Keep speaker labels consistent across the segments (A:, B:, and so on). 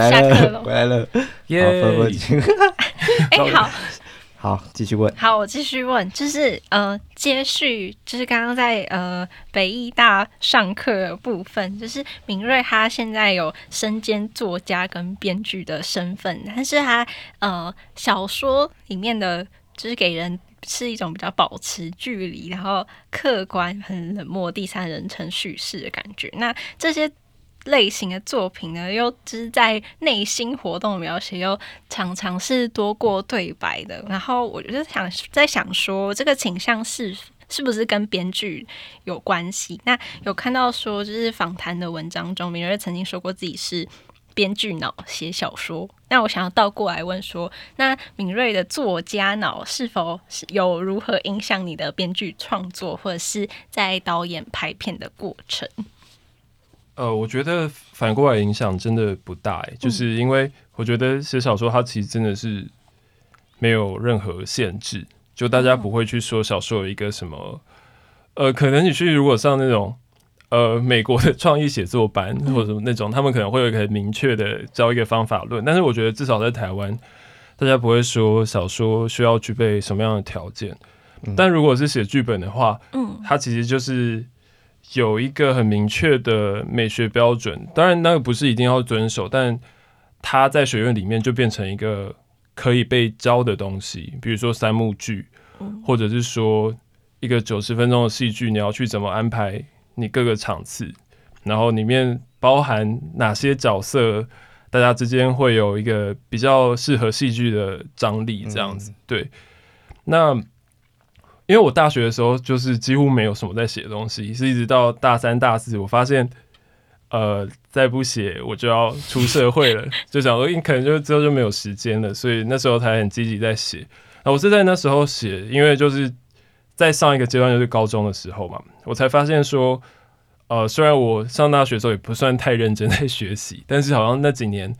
A: 好，回
B: 要
A: 来了，
B: 下课了。
A: 回来了，
C: 耶
B: 哎、好。
A: 好，继续问，
B: 好，我继续问，就是呃，接续就是刚刚在呃北艺大上课的部分，就是敏锐他现在有身兼作家跟编剧的身份，但是他呃小说里面的就是给人是一种比较保持距离，然后客观、很冷漠第三人称叙事的感觉。那这些类型的作品呢，又只是在内心活动描写，又常常是多过对白的。然后我就想在想说，这个倾向是是不是跟编剧有关系？那有看到说，就是访谈的文章中，敏锐曾经说过自己是编剧脑写小说。那我想要倒过来问说，那敏锐的作家脑是否是有如何影响你的编剧创作，或者是在导演拍片的过程？
C: 呃，我觉得反过来影响真的不大、欸，就是因为我觉得写小说它其实真的是没有任何限制，就大家不会去说小说有一个什么，呃，可能你去如果上那种呃美国的创意写作班或者什么那种，他们可能会有一个很明确的教一个方法论，但是我觉得至少在台湾，大家不会说小说需要具备什么样的条件，但如果是写剧本的话，
B: 嗯。
C: 它其实就是有一个很明确的美学标准，当然那个不是一定要遵守，但它在学院里面就变成一个可以被教的东西，比如说三幕剧，或者是说一个九十分钟的戏剧，你要去怎么安排你各个场次，然后里面包含哪些角色，大家之间会有一个比较适合戏剧的张力，这样子。对，那因为我大学的时候就是几乎没有什么在写东西，是一直到大三、大四，我发现，呃，再不写我就要出社会了，就想说，你可能就之后就没有时间了，所以那时候才很积极在写。那我是在那时候写，因为就是在上一个阶段，就是高中的时候嘛，我才发现说，呃，虽然我上大学的时候也不算太认真在学习，但是好像那几年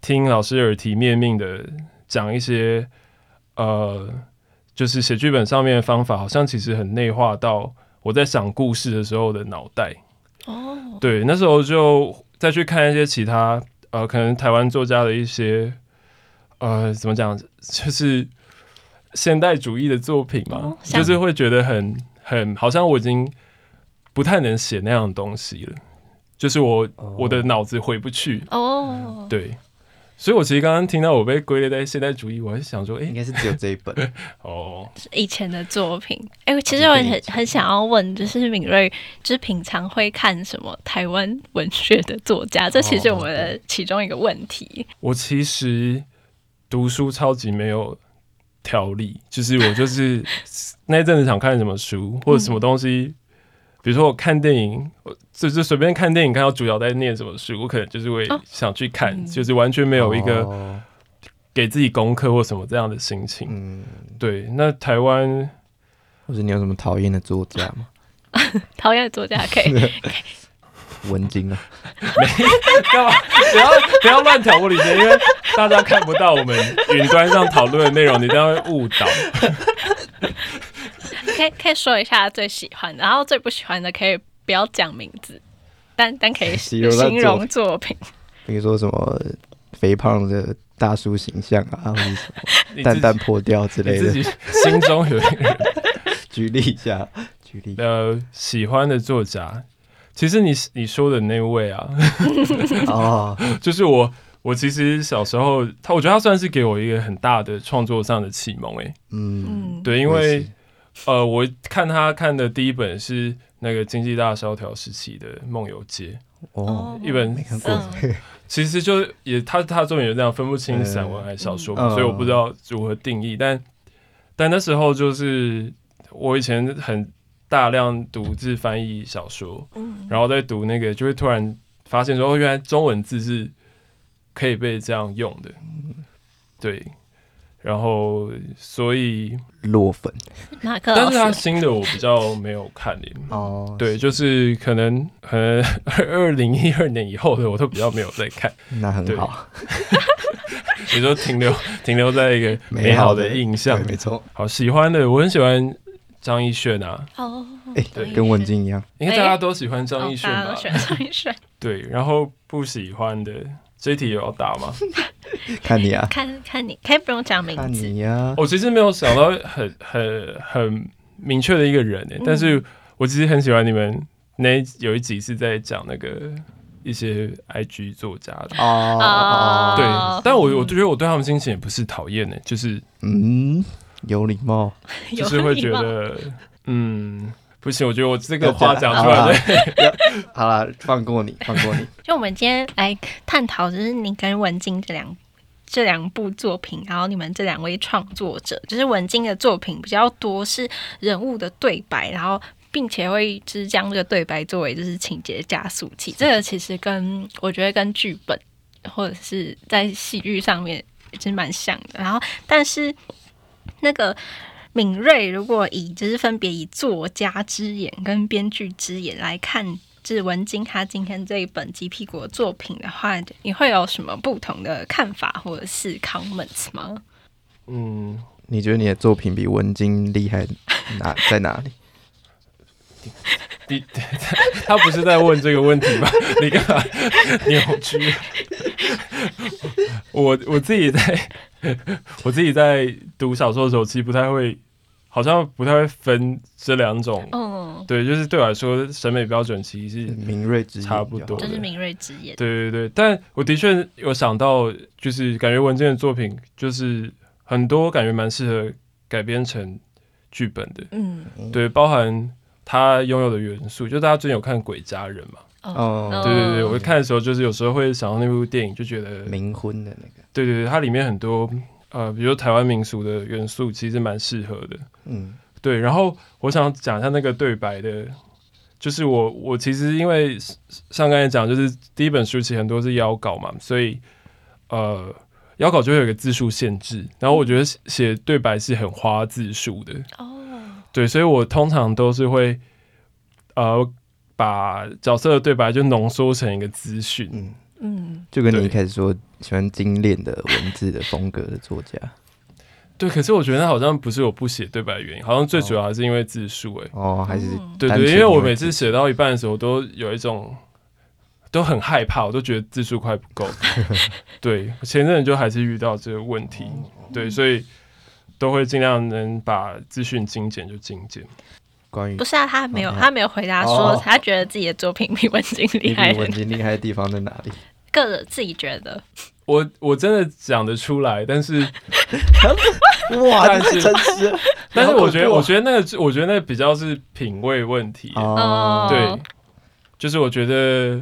C: 听老师耳提面命的讲一些，呃。就是写剧本上面的方法，好像其实很内化到我在想故事的时候的脑袋。
B: 哦，
C: 对，那时候就再去看一些其他呃，可能台湾作家的一些呃，怎么讲，就是现代主义的作品嘛，
B: 哦
C: 就是会觉得很很好像我已经不太能写那样的东西了，就是我、我的脑子回不去。
B: 哦，
C: 对，所以我其实刚刚听到我被归类在现代主义，我还是想说，哎、
A: 应该是只有这一本，
C: 哦，
B: 以前的作品。哎、其实我很很想要问，就是敏锐，就是平常会看什么台湾文学的作家？这其实是我们的其中一个问题。
C: 我其实读书超级没有条例，就是我就是 那一阵子想看什么书或者什么东西，比如说我看电影，我就是随便看电影看到主角在念什么书，我可能就是会
B: 哦
C: 想去看，就是完全没有一个
A: 哦
C: 给自己功课或什么这样的心情。
A: 嗯，
C: 对，那台湾
A: 或者你有什么讨厌的作家吗？
B: 讨厌的作家可以
A: 文经啊，
C: 干嘛？不要不要乱挑拨离间，因为大家看不到我们云端上讨论的内容，你这样会误导。
B: 可以可以说一下最喜欢的，然后最不喜欢的可以不要讲名字，但但可以
A: 形容
B: 形容作品。
A: 比如说什么肥胖的大叔形象啊，或者什么 蛋蛋破掉之类的，
C: 心中有一个人
A: 举例一下，举例。
C: 呃喜欢的作家，其实你你说的那位啊，
A: 哦，
C: 就是我。我其实小时候，他我觉得他算是给我一个很大的创作上的启蒙，诶，
A: 嗯，
B: 嗯，
C: 对，因为
A: 是
C: 呃，我看他看的第一本是那个经济大萧条时期的《梦游街
A: 哦，
C: 一本
A: 没看过，
B: 嗯
C: 其实就也他他作品有这样分不清散文还是小说嘛，
A: 嗯
C: 所以我不知道如何定义。但但那时候就是我以前很大量独自翻译小说，
B: 嗯
C: 然后再读那个，就会突然发现说，哦，原来中文字是可以被这样用的，对。然后，所以，
A: 落粉。
B: 马克
C: 但是他，新的我比较没有看耶。
A: 哦，
C: 对，就是可能可能 二零一二年以后的我都比较没有在看。
A: 那很好，
C: 也就停留停留在一个美好的印象，
A: 没错。
C: 好喜欢的，我很喜欢张艺轩啊，
B: 哦，
A: 哎
C: 对，
A: 跟文静一样，
C: 应该大家都喜欢张艺轩吧？
B: 张艺炫。
C: 对，然后不喜欢的，这一题有要答吗？
A: 看你啊，
B: 看看你，可以不用讲名
A: 看
B: 字。
A: 你啊，
C: 我其实没有想到很很很明确的一个人诶、
B: 嗯
C: 但是我其实很喜欢你们那一有一集是在讲那个一些 IG 作家的。
A: 哦
B: 哦
C: 对
B: 哦，
C: 但我我觉得我对他们心情也不是讨厌的，就是
A: 嗯，有礼貌，
C: 就是会觉
B: 貌
C: 得，嗯，不行，我觉得我这个话
A: 讲
C: 讲出来，
A: 好了，放过你，放过你。
B: 就我们今天来探讨，就是你跟文静这两这两部作品，然后你们这两位创作者，就是文静的作品比较多是人物的对白，然后并且会就是将这个对白作为就是情节加速器。这个其实跟我觉得跟剧本或者是在戏剧上面其实蛮像的。然后，但是那个。敏锐，如果以就是分别以作家之眼跟编剧之眼来看就是文晶他今天这一本《鸡屁股》的作品的话，你会有什么不同的看法或者是 comments 吗？
C: 嗯，
A: 你觉得你的作品比文晶厉害哪在哪里？
C: 第他不是在问这个问题吗？你干嘛扭曲？我我自己在我自己在读小说的时候，其实不太会，好像不太会分这两种。
B: 嗯，
C: 对，就是对我来说，审美标准其实是
A: 敏锐之眼
C: 差不多
B: 就是敏锐之眼。
C: 对对对，但我的确有想到，就是感觉文件的作品，就是很多感觉蛮适合改编成剧本的。
B: 嗯，
C: 对，包含他拥有的元素，就大家最近有看《鬼家人》嘛？
A: 哦
C: 对对对，
B: 嗯
C: 我看的时候就是有时候会想到那部电影，就觉得，
A: 冥婚的那个，
C: 对对对，它里面很多呃，比如说台湾民俗的元素，其实蛮适合的。
A: 嗯，
C: 对，然后我想讲一下那个对白的，就是我我其实因为像刚才讲，就是第一本书其实很多是邀稿嘛，所以呃邀稿就会有一个字数限制，然后我觉得写写对白是很花字数的，
B: 哦，
C: 对，所以我通常都是会呃把角色的对白就浓缩成一个资讯，
A: 嗯，
B: 嗯，
A: 就跟你一开始说喜欢精炼的文字的风格的作家，
C: 对，可是我觉得那好像不是我不写对白的原因，好像最主要还是因为字数，哎，
A: 哦，还是
B: 嗯。
C: 对对，因为我每次写到一半的时候，都有一种都很害怕，我都觉得字数快不够。对，前阵子就还是遇到这个问题，对，所以都会尽量能把资讯精简就精简。
A: 关于
B: 不是啊，他没有，
A: 哦
B: 他没有回答说
A: 哦
B: 他觉得自己的作品比文晶
A: 你
B: 厉害
A: 比文，晶厉害的地方在哪里？
B: 个人自己觉得。
C: 我我真的讲得出来，但是
A: 哇，
C: 但是 但是我觉得，我觉得那个，我觉得那个比较是品味问题。
A: 哦，
C: 对，就是我觉得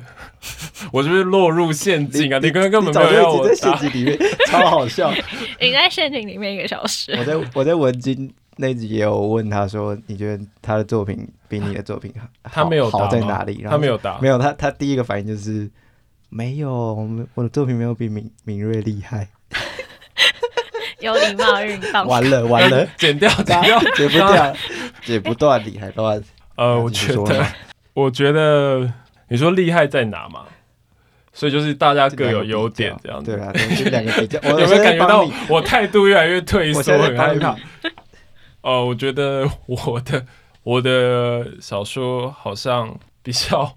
C: 我是不是落入陷阱啊？你刚刚根本
A: 早
C: 没有要我
A: 在陷。阱里面，超好笑。
B: 你在陷阱里面一个小时，
A: 我在我在文晶那集也有问他说，你觉得他的作品比你的作品好？
C: 他没有答
A: 好在哪里？然后
C: 他没有答
A: 没。有他他第一个反应就是没有，我们我的作品没有比敏敏锐厉害。
B: 有礼貌运动。
A: 完了完了，
C: 剪掉，剪掉。
A: 剪不掉，剪不断，理还乱。
C: 呃，我
A: 你
C: 觉得
A: 说，
C: 我觉得你说厉害在哪嘛？所以就是大家各有优点这样子。
A: 对啊，对这两个比较，我
C: 有没有感觉到
A: 我
C: 态度越来越退缩，
A: 我现在
C: 很害怕哦，我觉得 我的我的小说好像比较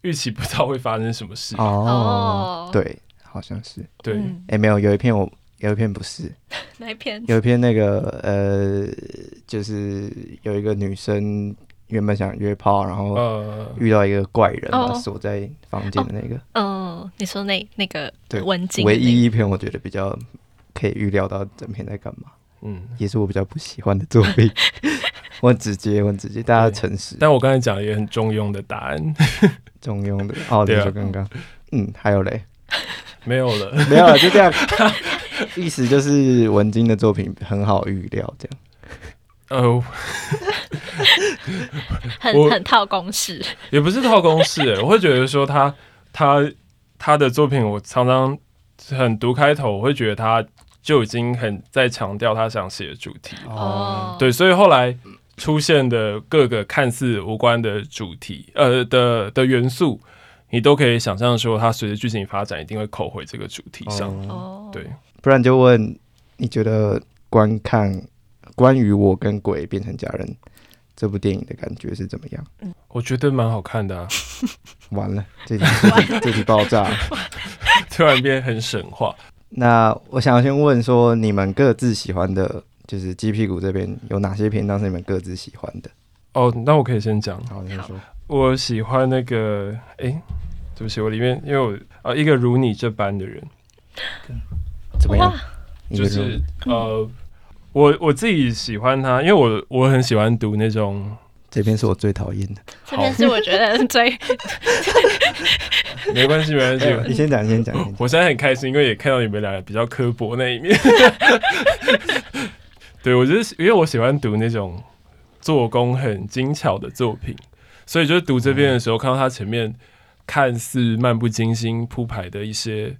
C: 预期不到会发生什么事。
A: 哦
B: 哦，
A: 对，好像是。
C: 对，
B: 嗯。
A: 哎，没有，有一篇我有一篇不是，
B: 哪一篇？
A: 有一篇那个呃，就是有一个女生原本想约炮，然后
C: 呃，
A: 遇到一个怪人，把
B: 哦。
A: 她锁在房间的那个，
B: 嗯，你说那那个
A: 对
B: 文静的
A: 唯一一篇我觉得比较可以预料到整篇在干嘛，
C: 嗯，
A: 也是我比较不喜欢的作品。我很直接，我很直接，大家
C: 对
A: 诚实，
C: 但我刚才讲的也很中庸的答案，
A: 中庸的。哦，你
C: 对啊
A: 刚刚，嗯，还有嘞，
C: 没有了。
A: 没有了，就这样。意思就是文晶的作品很好预料，这样。
C: 呃，
B: 很很套公式，
C: 也不是套公式欸，我会觉得说他他他的作品，我常常很读开头，我会觉得他就已经很在强调他想写的主题。
B: 哦
C: 对，所以后来出现的各个看似无关的主题，呃的的元素，你都可以想象说，它随着剧情发展一定会扣回这个主题上。
A: 哦
B: 哦，
C: 对，
A: 不然就问你觉得观看关于我跟鬼变成家人这部电影的感觉是怎么样？
C: 我觉得蛮好看的、啊。
A: 完了，这题这题爆炸，
C: 突然变很神话。
A: 那我想先问说，你们各自喜欢的，就是鸡屁股这边有哪些篇章是你们各自喜欢的？
C: 哦，那我可以先讲。
A: 好，你先说。
C: 我喜欢那个，哎、对不起，我里面因为我啊、一个如你这般的人，
A: 怎么样
C: 就是呃，我我自己喜欢他，因为我我很喜欢读那种，
A: 这篇是我最讨厌的。
B: 这边是我觉得最
C: 没关系没关系，
A: 哎你先讲，你先讲。
C: 我现在很开心，因为也看到你们俩比较刻薄那一面。对我就是因为我喜欢读那种做工很精巧的作品，所以就是读这边的时候，看到他前面看似漫不经心铺排的一些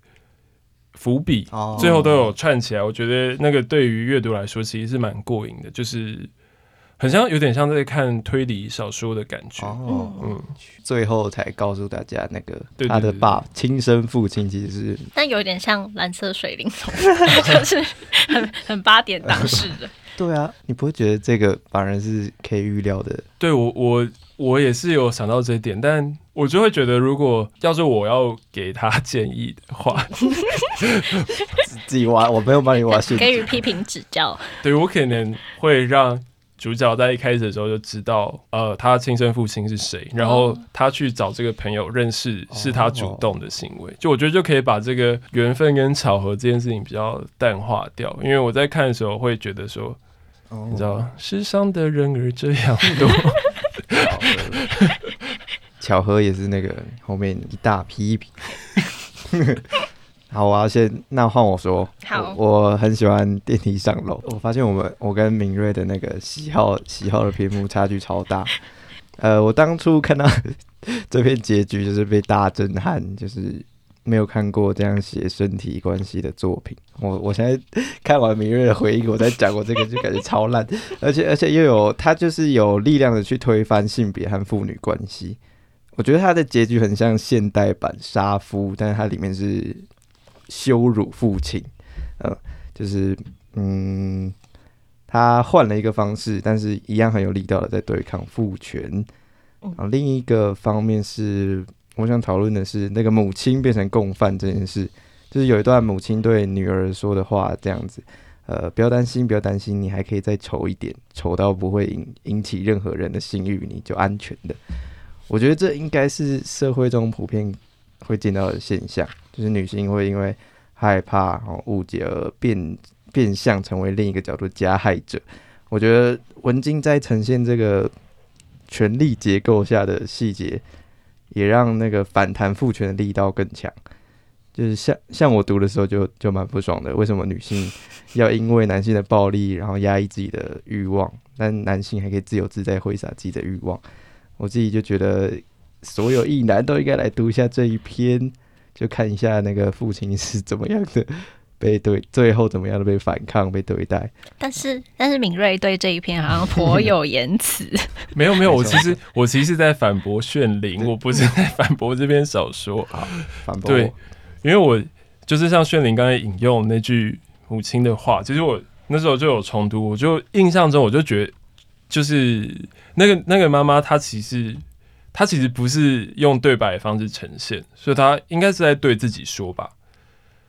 C: 伏笔，
A: 哦
C: 最后都有串起来。我觉得那个对于阅读来说，其实是蛮过瘾的，就是很像有点像在看推理小说的感觉。
A: 哦，
C: 嗯，
A: 最后才告诉大家，那个他的爸亲生父亲其实是
B: 但有点像蓝色水灵虫，就是很很八点档式的。
A: 对啊，你不会觉得这个反而是可以预料的？
C: 对我我我也是有想到这一点，但我就会觉得，如果要是我要给他建议的话，
A: 自己挖，我没有帮你挖。
B: 给予批评指教，
C: 对我可能会让主角在一开始的时候就知道，呃，他亲生父亲是谁，然后他去找这个朋友认识，是他主动的行为。就我觉得就可以把这个缘分跟巧合这件事情比较淡化掉，因为我在看的时候会觉得说，
A: 哦
C: 你知道，世上的人儿这样多。
A: 巧合，巧合也是那个后面一大批评。好，我要先那换我说，
B: 好
A: 我我很喜欢电梯上楼。我发现我们我跟明瑞的那个喜好喜好的屏幕差距超大。呃，我当初看到这篇结局就是被大震撼，就是没有看过这样写身体关系的作品。我我现在看完明瑞的回应，我在讲我这个就感觉超烂，而且而且又有他就是有力量的去推翻性别和父女关系。我觉得他的结局很像现代版杀夫，但是它里面是羞辱父亲，呃，就是嗯，他换了一个方式，但是一样很有力道的在对抗父权。然后另一个方面是，我想讨论的是那个母亲变成共犯这件事，就是有一段母亲对女儿说的话，这样子，呃，不要担心，不要担心，你还可以再丑一点，丑到不会引引起任何人的性欲，你就安全的。我觉得这应该是社会中普遍会见到的现象，就是女性会因为害怕、哦误解而变变相成为另一个角度加害者。我觉得文静在呈现这个权力结构下的细节，也让那个反弹父权的力道更强。就是像像我读的时候就就蛮不爽的，为什么女性要因为男性的暴力，然后压抑自己的欲望，但男性还可以自由自在挥洒自己的欲望？我自己就觉得，所有异男都应该来读一下这一篇，就看一下那个父亲是怎么样的被对，最后怎么样的被反抗、被对待。
B: 但是但是敏锐对这一篇好像颇有言辞，
C: 没有没有，我其实我其实在反驳炫灵，我不是在反驳这篇小说。
A: 反驳
C: 对，因为我就是像炫灵刚才引用那句母亲的话，其实我那时候就有重读，我就印象中我就觉得，就是那个那个妈妈她其实她其实不是用对白的方式呈现，所以他应该是在对自己说吧，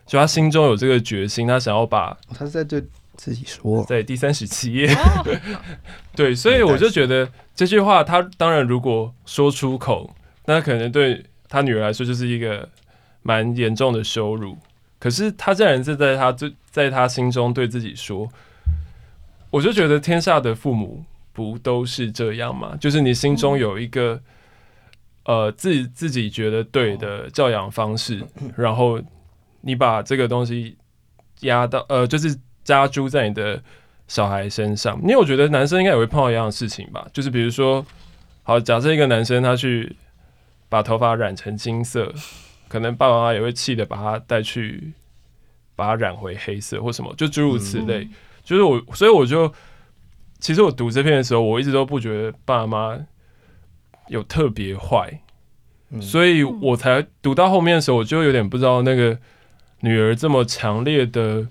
C: 就他心中有这个决心，他想要把
A: 他是在对自己说，
C: 在第三十七页，对，所以我就觉得这句话，他当然如果说出口，那可能对他女儿来说就是一个蛮严重的羞辱。可是他竟然是在他最在他心中对自己说，我就觉得天下的父母不都是这样吗？就是你心中有一个呃自自己觉得对的教养方式，然后你把这个东西压到呃，就是加诸在你的小孩身上。因为我觉得男生应该也会碰到一样的事情吧，就是比如说，好，假设一个男生他去把头发染成金色，可能爸爸妈妈也会气的把他带去把它染回黑色或什么，就诸如此类。就是我，所以我就其实我读这篇的时候，我一直都不觉得爸妈有特别坏，
A: 嗯
C: 所以我才读到后面的时候，我就有点不知道那个女儿这么强烈的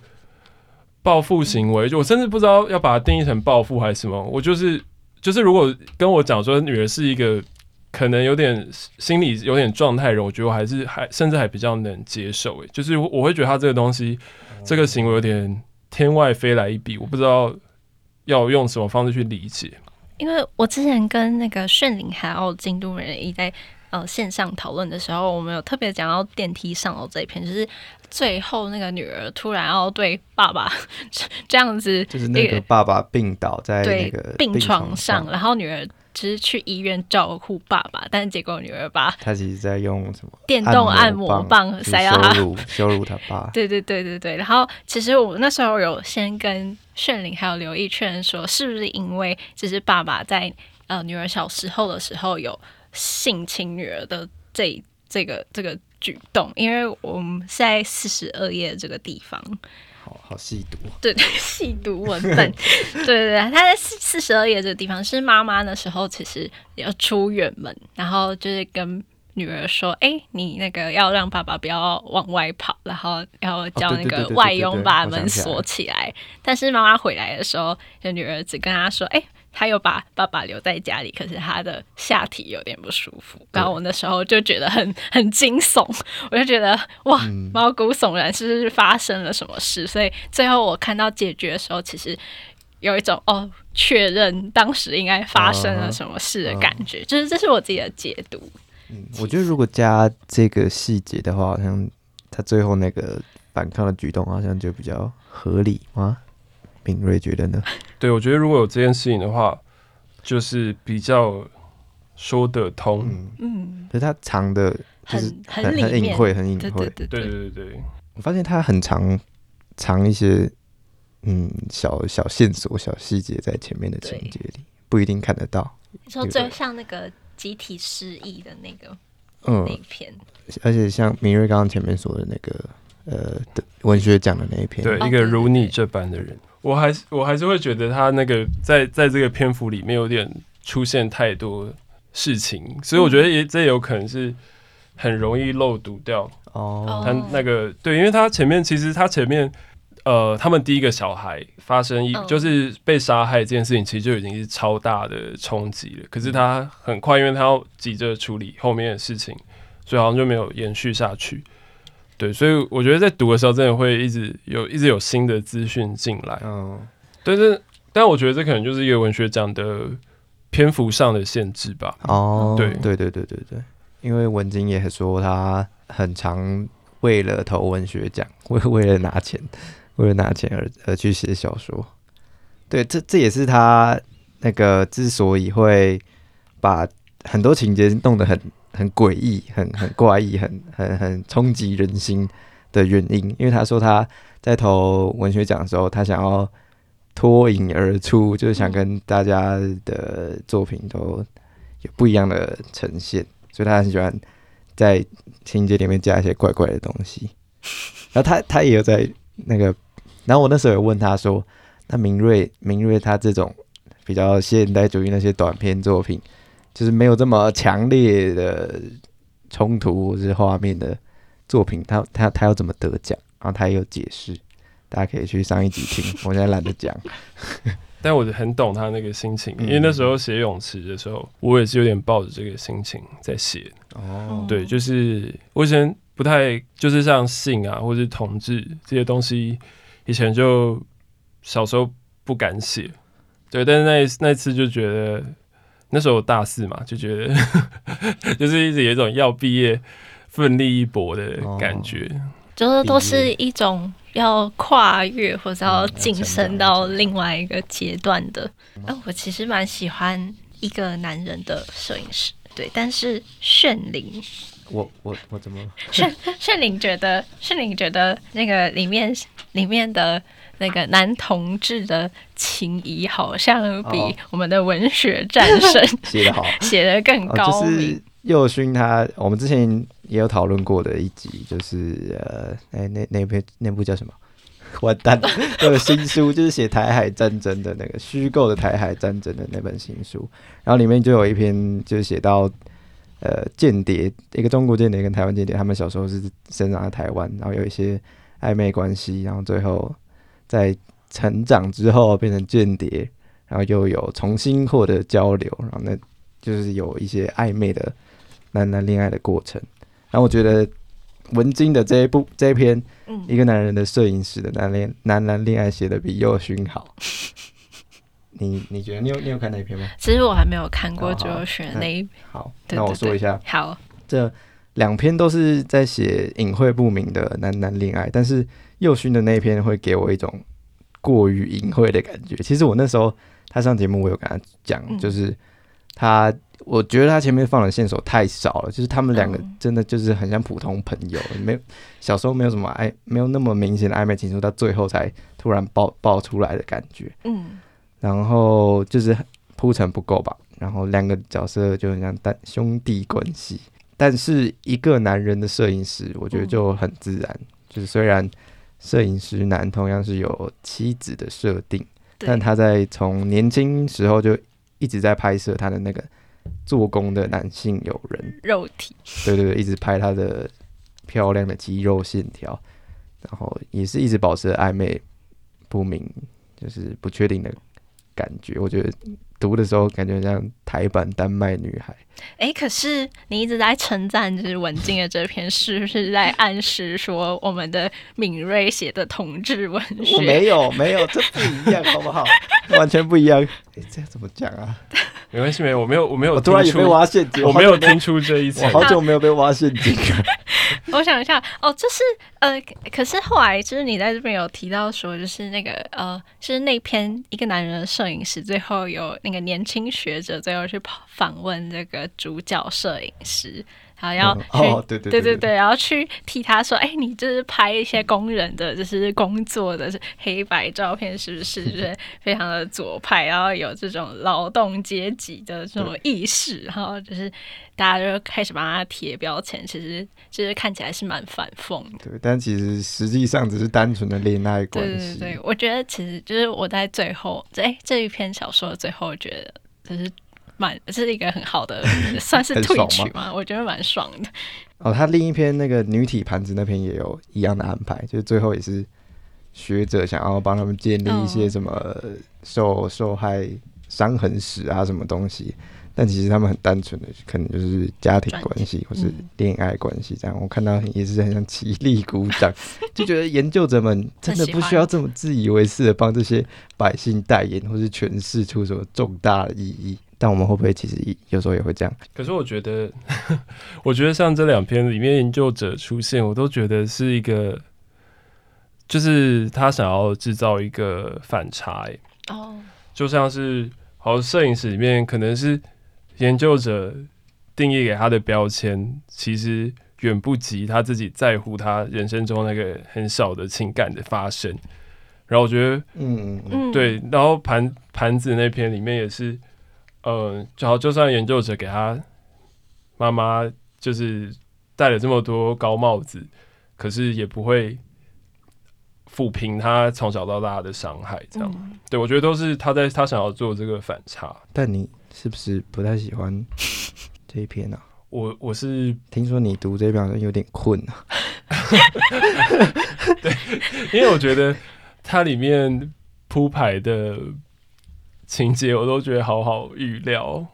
C: 报复行为，就我甚至不知道要把它定义成报复还是什么。我就是就是，如果跟我讲说女儿是一个可能有点心理有点状态人，我觉得我还是还甚至还比较能接受。诶，就是我会觉得她这个东西，这个行为有点天外飞来一笔，我不知道要用什么方式去理解。
B: 因为我之前跟那个炫灵还有京都人一在呃线上讨论的时候，我们有特别讲到电梯上楼这一篇，就是最后那个女儿突然要对爸爸 这样子，
A: 就是那个爸爸病倒在那个
B: 病床
A: 床
B: 上，然后女儿只是去医院照顾爸爸，但是结果女儿把
A: 他其实在用什么
B: 电动按摩棒塞到他
A: 羞辱羞辱他爸。
B: 对对对对对，然后其实我那时候有先跟炫灵还有刘毅确认说，是不是因为只是爸爸在呃女儿小时候的时候有性侵女儿的这这个这个举动？因为我们是在四十二页这个地方，
A: 好好细读，
B: 对对，细读文本，对对对，他在四四十二页这个地方是妈妈那时候其实要出远门，然后就是跟女儿说，哎、你那个要让爸爸不要往外跑，然后要叫那个外佣把门锁起来。但是妈妈回来的时候，就女儿只跟他说，哎、他又把爸爸留在家里，可是他的下体有点不舒服。然后我那时候就觉得很 很惊悚，我就觉得哇，
A: 嗯
B: 毛骨悚然，是不是发生了什么事？所以最后我看到解决的时候，其实有一种哦，确认当时应该发生了什么事的感觉，就是这是我自己的解读。
A: 嗯，我觉得如果加这个细节的话，好像他最后那个反抗的举动好像就比较合理吗？敏锐觉得呢？
C: 对，我觉得如果有这件事情的话，就是比较说得通。
A: 嗯，
B: 嗯，
A: 可是他藏的就是
B: 很
A: 很
B: 很
A: 很隐晦，很隐晦
B: 对。对
C: 对对对对，
A: 我发现他很常藏一些嗯小小线索、小细节在前面的情节里，不一定看得到。
B: 你说最像那个集体失忆的那个
A: 嗯
B: 那，一篇，
A: 而且像明瑞刚刚前面说的那个呃的文学奖的那一篇，
C: 对一个如你这般的人，我还是我还是会觉得他那个在在这个篇幅里面有点出现太多事情，所以我觉得也这也有可能是很容易漏读掉。
A: 哦，
C: 他那个对，因为他前面其实他前面呃，他们第一个小孩发生一、
B: 嗯。
C: 就是被杀害这件事情，其实就已经是超大的冲击了。可是他很快，因为他要急着处理后面的事情，所以好像就没有延续下去。对，所以我觉得在读的时候，真的会一直有一直有新的资讯进来。
A: 嗯，
C: 但是，但我觉得这可能就是一个文学奖的篇幅上的限制吧。
A: 哦，
C: 对
A: 对对对对对，因为文晶也说他很常为了投文学奖，为为了拿钱，为了拿钱而而去写小说。对，这这也是他那个之所以会把很多情节弄得很很诡异、很很怪异、很很很冲击人心的原因。因为他说他在投文学奖的时候，他想要脱颖而出，就是想跟大家的作品都有不一样的呈现，所以他很喜欢在情节里面加一些怪怪的东西。然后他他也有在那个，然后我那时候有问他说，那明瑞明瑞他这种比较现代主义那些短篇作品，就是没有这么强烈的冲突或是画面的作品，他他他要怎么得奖？然后他也有解释，大家可以去上一集听，我现在懒得讲。
C: 但我很懂他那个心情，
A: 嗯
C: 因为那时候写泳池的时候，我也是有点抱着这个心情在写。
A: 哦
C: 对，就是我以前不太就是像性啊，或是同志这些东西，以前就小时候不敢写。对，但是那一那一次就觉得，那时候我大四嘛，就觉得 就是一直有一种要毕业奋力一搏的感觉。
B: 就是都是一种要跨越或者要
A: 嗯
B: 晋升到另外一个阶段的。啊，我其实蛮喜欢一个男人的摄影师，对，但是炫灵
A: 我我我怎么？
B: 炫炫灵觉得炫灵觉得那个里面里面的那个男同志的情谊好像比
A: 哦
B: 我们的文学战神
A: 写得好。
B: 写的更
A: 哦，
B: 高明。
A: 就是佑勋他，我们之前也有讨论过的一集，就是呃，哎、那那篇那部叫什么？完蛋，那个新书就是写台海战争的那个虚构的台海战争的那本新书，然后里面就有一篇就写到呃间谍，一个中国间谍跟台湾间谍，他们小时候是生长在台湾，然后有一些暧昧关系，然后最后在成长之后变成间谍，然后又有重新获得交流，然后那就是有一些暧昧的男男恋爱的过程。然后我觉得文晶的这一部这一篇一个男人的摄影师的男恋男男恋爱写的比佑勋好。你你觉得你有你有看那一篇吗？
B: 其实我还没有看过周游选的那一，
A: 好，那我说一下，
B: 好，
A: 这两篇都是在写隐晦不明的男男恋爱，但是佑勋的那一篇会给我一种过于隐晦的感觉。其实我那时候他上节目，我有跟他讲，
B: 嗯
A: 就是他，我觉得他前面放的线索太少了，就是他们两个
B: 嗯
A: 真的就是很像普通朋友，没有小时候没有什么暧，没有那么明显的暧昧情愫，到最后才突然爆爆出来的感觉。
B: 嗯
A: 然后就是铺陈不够吧，然后两个角色就很像单兄弟关系，但是一个男人的摄影师，我觉得就很自然，就是虽然摄影师男同样是有妻子的设定，但他在从年轻时候就一直在拍摄他的那个做工的男性友人，
B: 肉体，
A: 对对对，一直拍他的漂亮的肌肉线条，然后也是一直保持暧昧不明，就是不确定的感觉。我觉得读的时候感觉像台版丹麦女孩，
B: 哎，可是你一直在称赞就是文静的这篇，是不是在暗示说我们的敏锐写的同志文
A: 我
B: 学？
A: 没有没有，这不一样好不好？完全不一样。哎、这样怎么讲啊？
C: 没关系，没有，我没有，我没有，
A: 我突然也被挖陷阱，
C: 我没有听出这一层
A: 我。好久没有被挖陷阱了。
B: 我想一下，哦，就是呃，可是后来就是你在这边有提到说，就是那个呃，就是那篇一个男人的摄影师，最后有那个年轻学者最后去访问这个主角摄影师，然后要
A: 嗯
B: 去、
A: 哦对对对
B: 然后去替他说，哎，你就是拍一些工人的，就是工作的是黑白照片，是不是？就 是非常的左派，然后有这种劳动阶级的这种意识，然后就是大家就开始帮他贴标签，其实就是看起来是蛮反讽的。
A: 对，但其实实际上只是单纯的恋爱关系。
B: 对对对，我觉得其实就是我在最后，哎、这一篇小说的最后，觉得就是蛮，这是一个很好的，算是退曲嘛，我觉得蛮爽的。
A: 哦，他另一篇那个女体盘子那篇也有一样的安排，就是最后也是学者想要帮他们建立一些
B: 嗯
A: 什么受受害伤痕史啊什么东西，但其实他们很单纯的，可能就是家庭关系或是
B: 嗯
A: 恋爱关系这样。我看到也是很想起立鼓掌，就觉得研究者们真的不需要这么自以为是的帮这些百姓代言或是诠释出什么重大的意义。但我们会不会其实有时候也会这样？
C: 可是我觉得，我觉得像这两篇里面研究者出现，我都觉得是一个，就是他想要制造一个反差、欸，
B: 哦，
C: 就像是好摄影师里面可能是研究者定义给他的标签，其实远不及他自己在乎他人生中那个很小的情感的发生。然后我觉得
A: 嗯嗯嗯，
B: 嗯，
C: 对，然后盘盘子那篇里面也是，呃，就好，就算研究者给他妈妈就是戴了这么多高帽子，可是也不会抚平他从小到大的伤害。这样，
B: 嗯，
C: 对我觉得都是他在他想要做这个反差。
A: 但你是不是不太喜欢 这一篇啊？
C: 我我是
A: 听说你读这篇好像有点困啊。
C: 对因为我觉得它里面铺排的情节，我都觉得好好预料，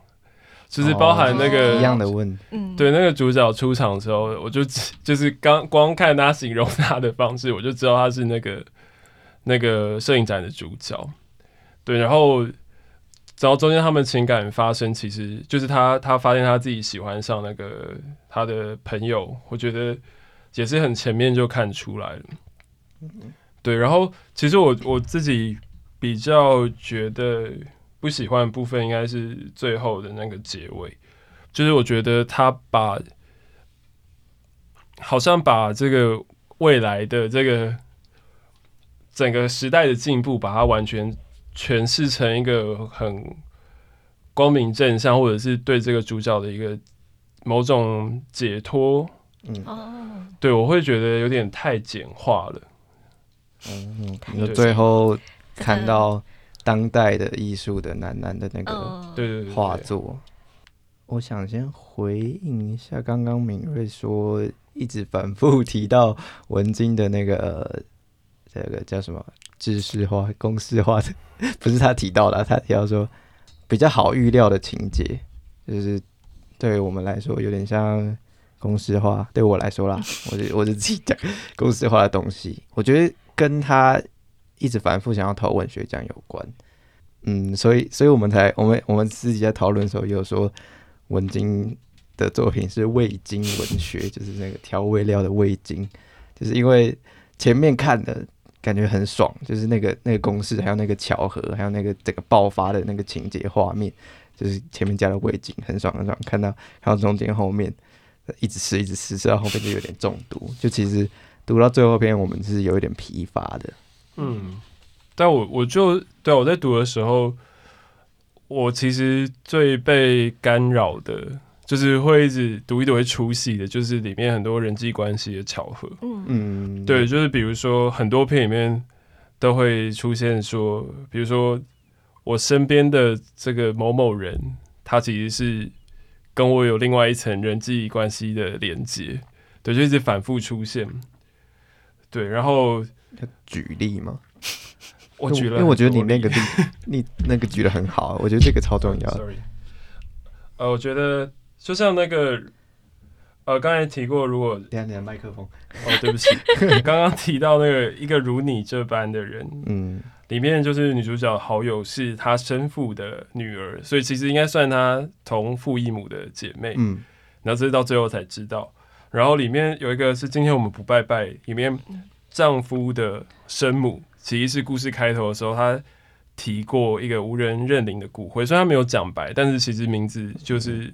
C: 就是包含那个、
B: 哦
A: 一样的问，
B: 嗯，
C: 对，那个主角出场的时候，我就 就是刚光看他形容他的方式，我就知道他是那个那个摄影展的主角。对，然后然后中间他们情感发生，其实就是他他发现他自己喜欢上那个他的朋友，我觉得也是很前面就看出来了。对，然后其实我我自己比较觉得不喜欢的部分，应该是最后的那个结尾。就是我觉得他把好像把这个未来的这个整个时代的进步，把它完全诠释成一个很光明正向，或者是对这个主角的一个某种解脱。
A: 嗯
B: 哦，
C: 对我会觉得有点太简化了。
A: 嗯，你就
C: 对
A: 最后
B: 这个
A: 看到当代的艺术的男男的那个
B: 嗯，
C: 对对对对
A: 画作。我想先回应一下刚刚敏锐说一直反复提到文津的那个这个叫什么知识化、公式化的，不是他提到的啊，他提到说比较好预料的情节，就是对我们来说有点像公式化，对我来说啦，我就我就自己讲公式化的东西，我觉得跟他一直反复想要投文学奖有关。嗯，所以所以我们才我们我们自己在讨论的时候，有说文经的作品是味精文学，就是那个调味料的味精，就是因为前面看的感觉很爽，就是那个那个公式，还有那个巧合，还有那个整个爆发的那个情节画面，就是前面加了味精，很爽很爽。看到看到中间后面一直吃一直吃，吃到后面就有点中毒。就其实读到最后篇，我们是有一点疲乏的。
C: 嗯，但我我就对我在读的时候，我其实最被干扰的，就是会一直读一读会出戏的，就是里面很多人际关系的巧合。
B: 嗯
A: 嗯，
C: 对，就是比如说很多片里面都会出现说，比如说我身边的这个某某人，他其实是跟我有另外一层人际关系的连接，对，就一直反复出现。对，然后
A: 要举例吗？
C: 我举了
A: 因为我觉得你那个例 你那个举的很好，我觉得这个超重要。
C: Sorry，呃，我觉得就像那个，呃，刚才提过，如果
A: 等一下等下麦克风，
C: 哦，对不起，刚刚提到那个一个如你这般的人，
A: 嗯
C: 里面就是女主角好友是她生父的女儿，所以其实应该算她同父异母的姐妹。
A: 嗯
C: 然后这是到最后才知道。然后里面有一个是今天我们不拜拜，里面丈夫的生母其实是故事开头的时候，她提过一个无人认领的骨灰，虽然她没有讲白，但是其实名字就是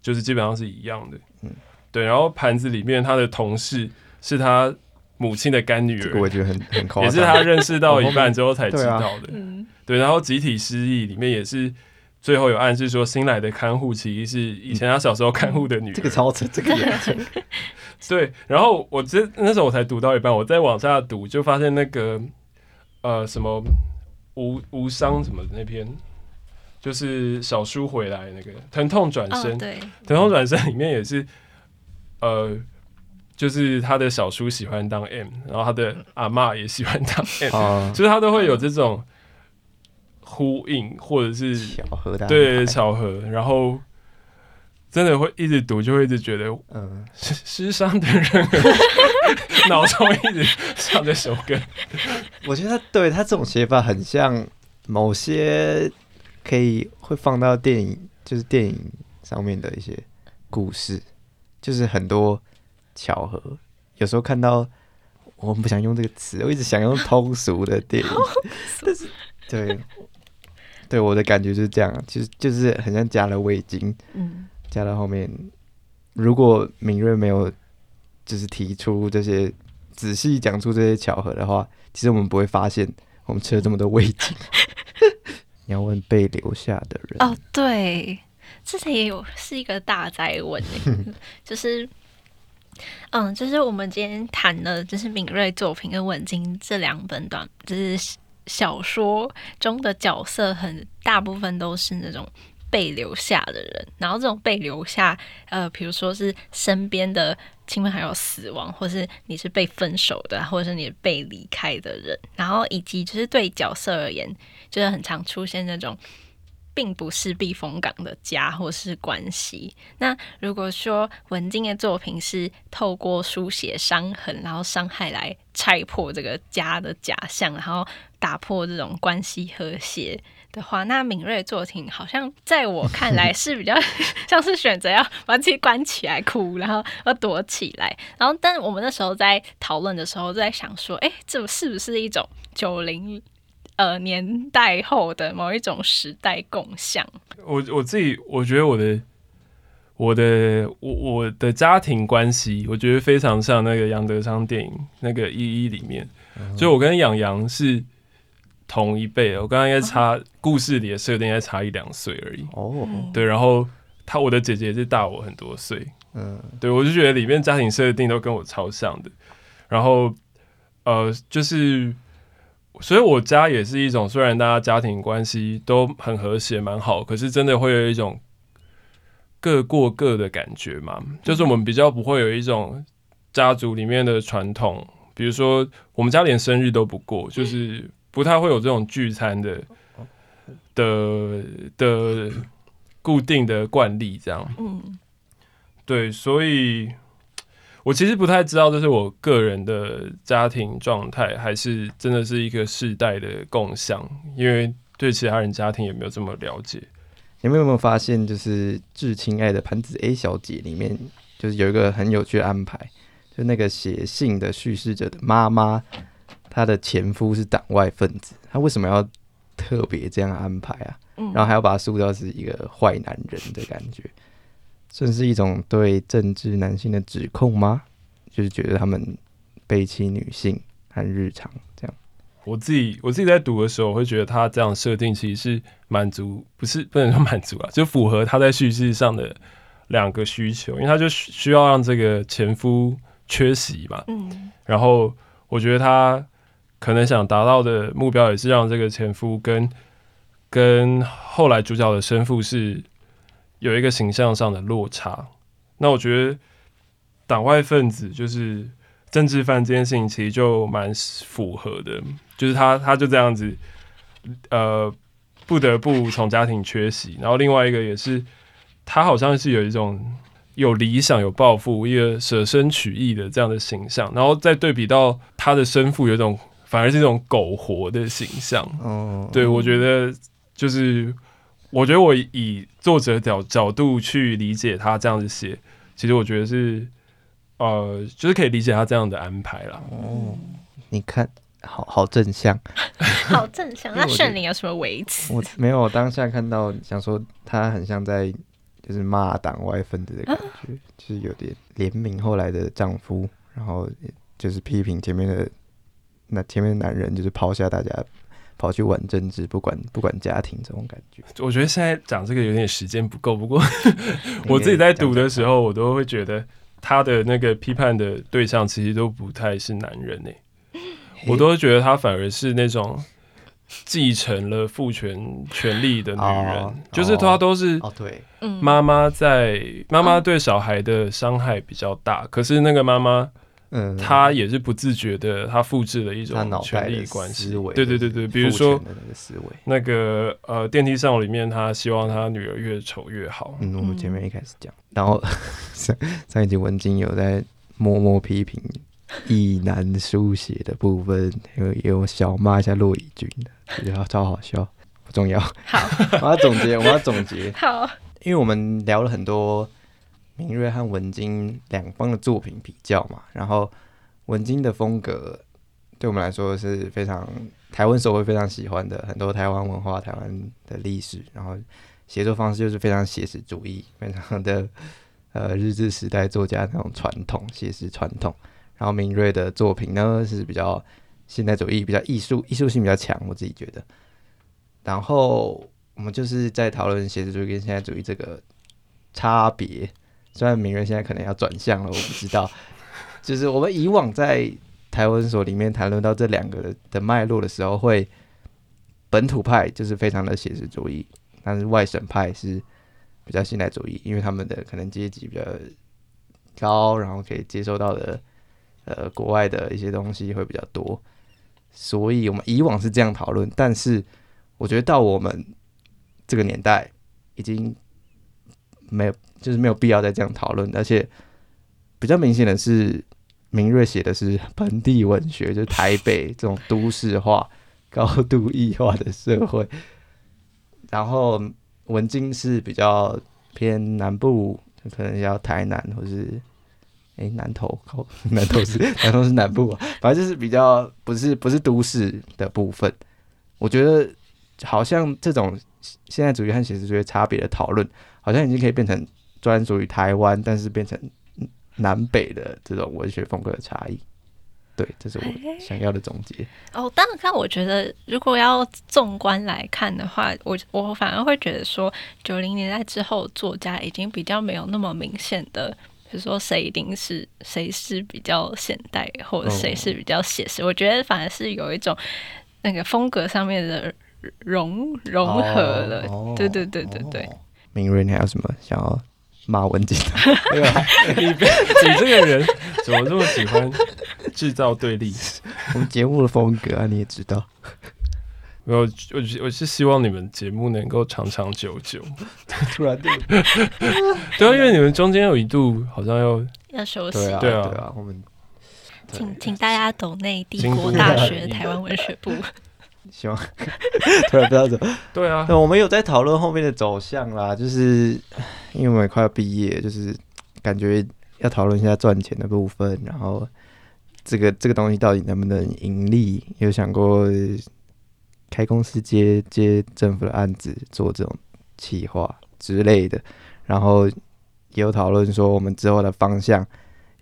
C: 就是基本上是一样的。
A: 嗯
C: 对。然后盘子里面她的同事是她母亲的干女儿，
A: 这个我觉得很很夸张，
C: 也是她认识到一半之后才知道的。
B: 嗯
C: 对，然后集体失忆里面也是最后有暗示说，新来的看护其实是以前他小时候看护的女儿。
A: 这个超扯，这个也
C: 对，然后我这那时候我才读到一半，我再往下读就发现那个呃什么无无伤什么的那篇，就是小叔回来那个疼痛转身，
B: 哦对，
C: 疼痛转身里面也是呃。就是他的小叔喜欢当 M，然后他的阿嬷也喜欢当 M，、
A: 啊，
C: 就是他都会有这种呼应，或者是
A: 巧合的
C: 对巧合，然后真的会一直读，就会一直觉得
A: 嗯，
C: 失失伤的人脑中一直唱这首歌。
A: 我觉得对他这种写法很像某些可以会放到电影，就是电影上面的一些故事，就是很多巧合。有时候看到，我们不想用这个词，我一直想用通俗的电影，但是对，对我的感觉就是这样，其实就是很像加了味精，
B: 嗯
A: 加到后面，如果敏锐没有就是提出这些仔细讲出这些巧合的话，其实我们不会发现我们吃了这么多味精。你要问被留下的人，
B: 哦对，这也有是一个大灾问欸 就是。嗯，就是我们今天谈的，就是敏锐作品跟文晶这两本短，就是小说中的角色，很大部分都是那种被留下的人。然后这种被留下，呃，比如说是身边的亲朋好友死亡，或是你是被分手的，或者是你被离开的人，然后以及就是对角色而言，就是很常出现那种。并不是避风港的家或是关系。那如果说文静的作品是透过书写伤痕，然后伤害来拆破这个家的假象，然后打破这种关系和谐的话，那敏锐的作品好像在我看来是比较 像是选择要把自己关起来哭，然后要躲起来。然后，但我们那时候在讨论的时候，就在想说，哎，这是不是一种九零？呃，年代后的某一种时代共享，
C: 我我自己我觉得我的我的我我的家庭关系，我觉得非常像那个杨德昌电影那个《一一》里面，就我跟杨洋是同一辈的，我刚刚应该差故事里的设定应该差一两岁而已。
A: 哦，
C: 对，然后他我的姐姐是大我很多岁，
A: 嗯，
C: 对我就觉得里面家庭设定都跟我超像的。然后呃，就是所以我家也是一种，虽然大家家庭关系都很和谐蛮好，可是真的会有一种各过各的感觉嘛。就是我们比较不会有一种家族里面的传统，比如说我们家连生日都不过，就是不太会有这种聚餐的的的固定的惯例这样。
B: 嗯
C: 对，所以我其实不太知道这是我个人的家庭状态，还是真的是一个世代的共享，因为对其他人家庭也没有这么了解。
A: 你们有没有发现，就是《致亲爱的盘子 A 小姐》里面，就是有一个很有趣的安排，就那个写信的叙事者的妈妈，她的前夫是党外分子，她为什么要特别这样安排啊？
B: 嗯，
A: 然后还要把他塑造是一个坏男人的感觉，算是一种对政治男性的指控吗？就是觉得他们背弃女性和日常这样。
C: 我自己我自己在读的时候，我会觉得他这样设定其实是满足，不是不能说满足啊，就符合他在叙事上的两个需求，因为他就需需要让这个前夫缺席嘛，
B: 嗯
C: 然后我觉得他可能想达到的目标也是让这个前夫跟跟后来主角的生父是有一个形象上的落差。那我觉得党外分子就是政治犯这件事情，其实就蛮符合的，就是他他就这样子，呃，不得不从家庭缺席。然后另外一个也是，他好像是有一种有理想、有抱负、一个舍身取义的这样的形象，然后再对比到他的生父，有一种反而是一种苟活的形象。
A: 哦，
C: 对我觉得就是，我觉得我以作者角角度去理解他这样子写，其实我觉得是呃，就是可以理解他这样的安排啦。
A: 哦，你看，好好正向。
B: 好正向。那
A: 因为我觉得
B: 炫灵有什么维持？
A: 我没有，我当下看到想说他很像在就是骂党外分子的感觉，就是有点怜悯后来的丈夫，然后就是批评前面的那前面的男人，就是抛下大家跑去玩政治，不管不管家庭这种感觉。
C: 我觉得现在讲这个有点时间不够，不过 我自己在读的时候，我都会觉得他的那个批判的对象其实都不太是男人诶、我都会觉得他反而是那种继承了父权权利的女人，
A: 哦
C: 就是他都是
A: 哦，对，
B: 嗯，
C: 妈妈在妈妈对小孩的伤害比较大，可是那个妈妈
A: 嗯，
C: 他也是不自觉的，他复制了一
A: 他脑
C: 种权力关系
A: 思维，
C: 对对对对，比如说
A: 那个思维。
C: 那个呃电梯上里面，他希望他女儿越丑越好。
A: 嗯，我们前面一开始讲，然后 上上一集文静有在默默批评意男书写的部分，有有小骂一下骆以军的，我觉得超好笑，不重要。
B: 好
A: 我要总结，我要总结，
B: 好，
A: 因为我们聊了很多明瑞和文金两方的作品比较嘛，然后文金的风格对我们来说是非常台湾社会非常喜欢的，很多台湾文化、台湾的历史，然后写作方式就是非常写实主义，非常的呃日治时代作家那种传统写实传统。然后明瑞的作品呢是比较现代主义，比较艺术艺术性比较强，我自己觉得。然后我们就是在讨论写实主义跟现代主义这个差别。虽然名人现在可能要转向了，我不知道。就是我们以往在台湾所里面谈论到这两个的脉络的时候，会本土派就是非常的写实主义，但是外省派是比较现代主义，因为他们的可能阶级比较高，然后可以接受到的呃国外的一些东西会比较多，所以我们以往是这样讨论，但是我觉得到我们这个年代已经没有，就是没有必要再这样讨论，而且比较明显的是，明瑞写的是本地文学，就是台北这种都市化、高度异化的社会，然后文金是比较偏南部，可能要台南或是。诶，南投南投是南投是南部啊，反正就是比较不是不是都市的部分。我觉得好像这种现代主义和写实主义差别的讨论，好像已经可以变成专属于台湾，但是变成南北的这种文学风格的差异。对，这是我想要的总结。
B: 哦，当然，看我觉得，如果要纵观来看的话，我我反而会觉得说，九零年代之后，作家已经比较没有那么明显的，比如说谁一定是谁是比较现代，或者谁是比较写实。我觉得反而是有一种那个风格上面的融融合了。
A: 哦
B: 对对对对对。
A: 哦明瑞，你还有什么想要骂文静的？没有啊，
C: 你你这个人怎么这么喜欢制造对立？
A: 我们节目的风格啊，你也知道。
C: 没有，我我是希望你们节目能够长长久久。
A: 突然对
C: 对啊，因为你们中间有一度好像要
B: 要休息
A: 对，啊
C: 对啊
A: 我们
B: 请请大家懂内帝国大
C: 大
B: 学台湾文学部。
A: 希望 突然不知道怎么。
C: 对啊
A: 那，，我们有在讨论后面的走向啦，就是因为我们也快要毕业，就是感觉要讨论一下赚钱的部分，然后这个这个东西到底能不能盈利？有想过开公司接接政府的案子，做这种企划之类的，然后也有讨论说我们之后的方向。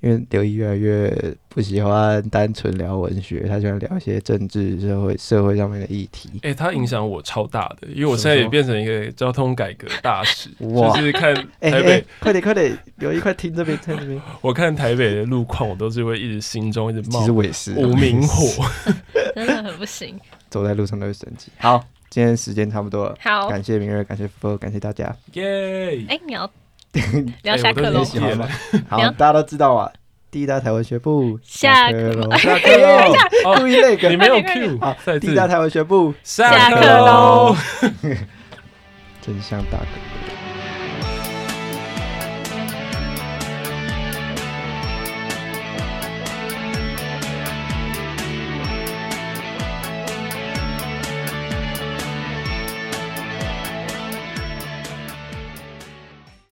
A: 因为刘毅越来越不喜欢单纯聊文学，他喜欢聊一些政治、社会、社会上面的议题。
C: 哎、他影响我超大的，因为我现在也变成一个交通改革大使，
A: 哇
C: 就是看台北，
A: 快点快点，刘毅快听这边，听这边。
C: 我看台北的路况，我都是会一直心中一直冒
A: 其实我也是啊，
C: 无名火。
B: 真的很不行。
A: 走在路上都会生气。好，今天时间差不多了，
B: 好，
A: 感谢明月，感谢福福，感谢大家。
C: 耶！
B: 哎，你要 你要下课喽？
A: 好，大家都知道啊，第一大台湾学部
B: 下
A: 课。喽，
B: 课
A: 下课喽，
C: 哦
A: 故意那个。
C: 你没有 Q，
A: 好第一大台湾学部
C: 下
B: 课
C: 课喽
B: 喽。
A: 真相大哥。